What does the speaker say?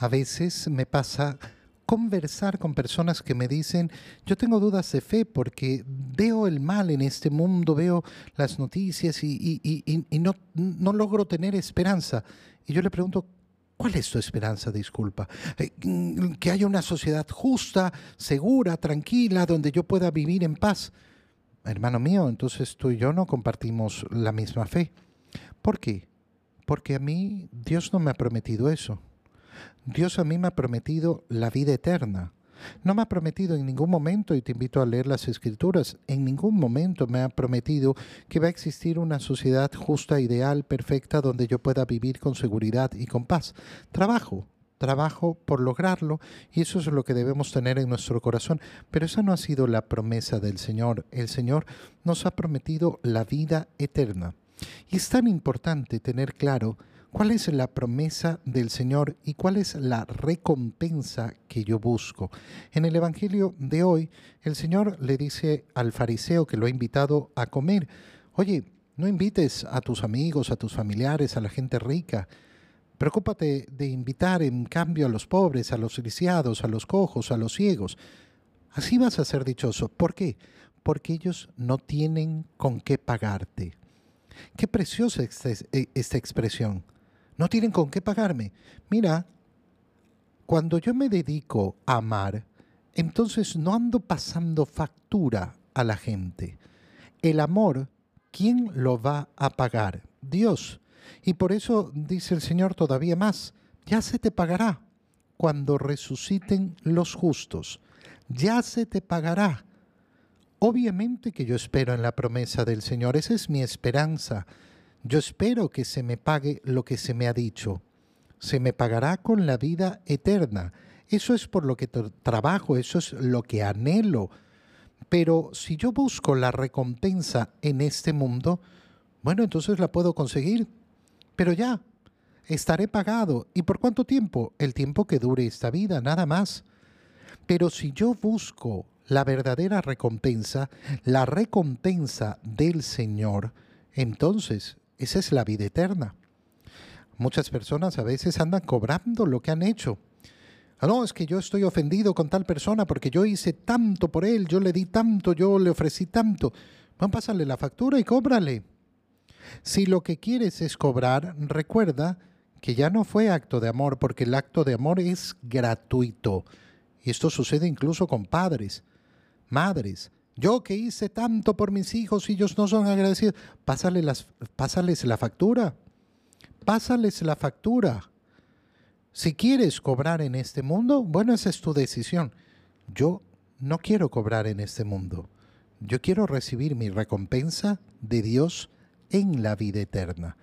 A veces me pasa conversar con personas que me dicen, yo tengo dudas de fe porque veo el mal en este mundo, veo las noticias y, no, no logro tener esperanza. Y yo le pregunto, ¿Cuál es tu esperanza? Disculpa. Eh, mm, que haya una sociedad justa, segura, tranquila, donde yo pueda vivir en paz. Hermano mío, entonces tú y yo no compartimos la misma fe. ¿Por qué? Porque a mí Dios no me ha prometido eso. Dios a mí me ha prometido la vida eterna. No me ha prometido en ningún momento, y te invito a leer las escrituras, en ningún momento me ha prometido que va a existir una sociedad justa, ideal, perfecta, donde yo pueda vivir con seguridad y con paz. Trabajo, trabajo por lograrlo y eso es lo que debemos tener en nuestro corazón. Pero esa no ha sido la promesa del Señor. El Señor nos ha prometido la vida eterna. Y es tan importante tener claro ¿Cuál es la promesa del Señor y cuál es la recompensa que yo busco? En el Evangelio de hoy, el Señor le dice al fariseo que lo ha invitado a comer, oye, no invites a tus amigos, a tus familiares, a la gente rica. Preocúpate de invitar en cambio a los pobres, a los lisiados, a los cojos, a los ciegos. Así vas a ser dichoso. ¿Por qué? Porque ellos no tienen con qué pagarte. Qué preciosa esta expresión no tienen con qué pagarme. Mira, cuando yo me dedico a amar, entonces no ando pasando factura a la gente. El amor, ¿quién lo va a pagar? Dios. Y por eso dice el Señor todavía más, ya se te pagará cuando resuciten los justos. Ya se te pagará. Obviamente que yo espero en la promesa del Señor, esa es mi esperanza. Yo espero que se me pague lo que se me ha dicho. Se me pagará con la vida eterna. Eso es por lo que trabajo, eso es lo que anhelo. Pero si yo busco la recompensa en este mundo, bueno, entonces la puedo conseguir. Pero ya, estaré pagado. ¿Y por cuánto tiempo? El tiempo que dure esta vida, nada más. Pero si yo busco la verdadera recompensa, la recompensa del Señor, entonces esa es la vida eterna. Muchas personas a veces andan cobrando lo que han hecho. Ah, no, es que yo estoy ofendido con tal persona porque yo hice tanto por él, yo le di tanto, yo le ofrecí tanto. Van a pasarle la factura y cóbrale. Si lo que quieres es cobrar, recuerda que ya no fue acto de amor, porque el acto de amor es gratuito. Y esto sucede incluso con padres, madres. Yo que hice tanto por mis hijos y ellos no son agradecidos. Pásale las, pásales la factura. Pásales la factura. Si quieres cobrar en este mundo, bueno, esa es tu decisión. Yo no quiero cobrar en este mundo. Yo quiero recibir mi recompensa de Dios en la vida eterna.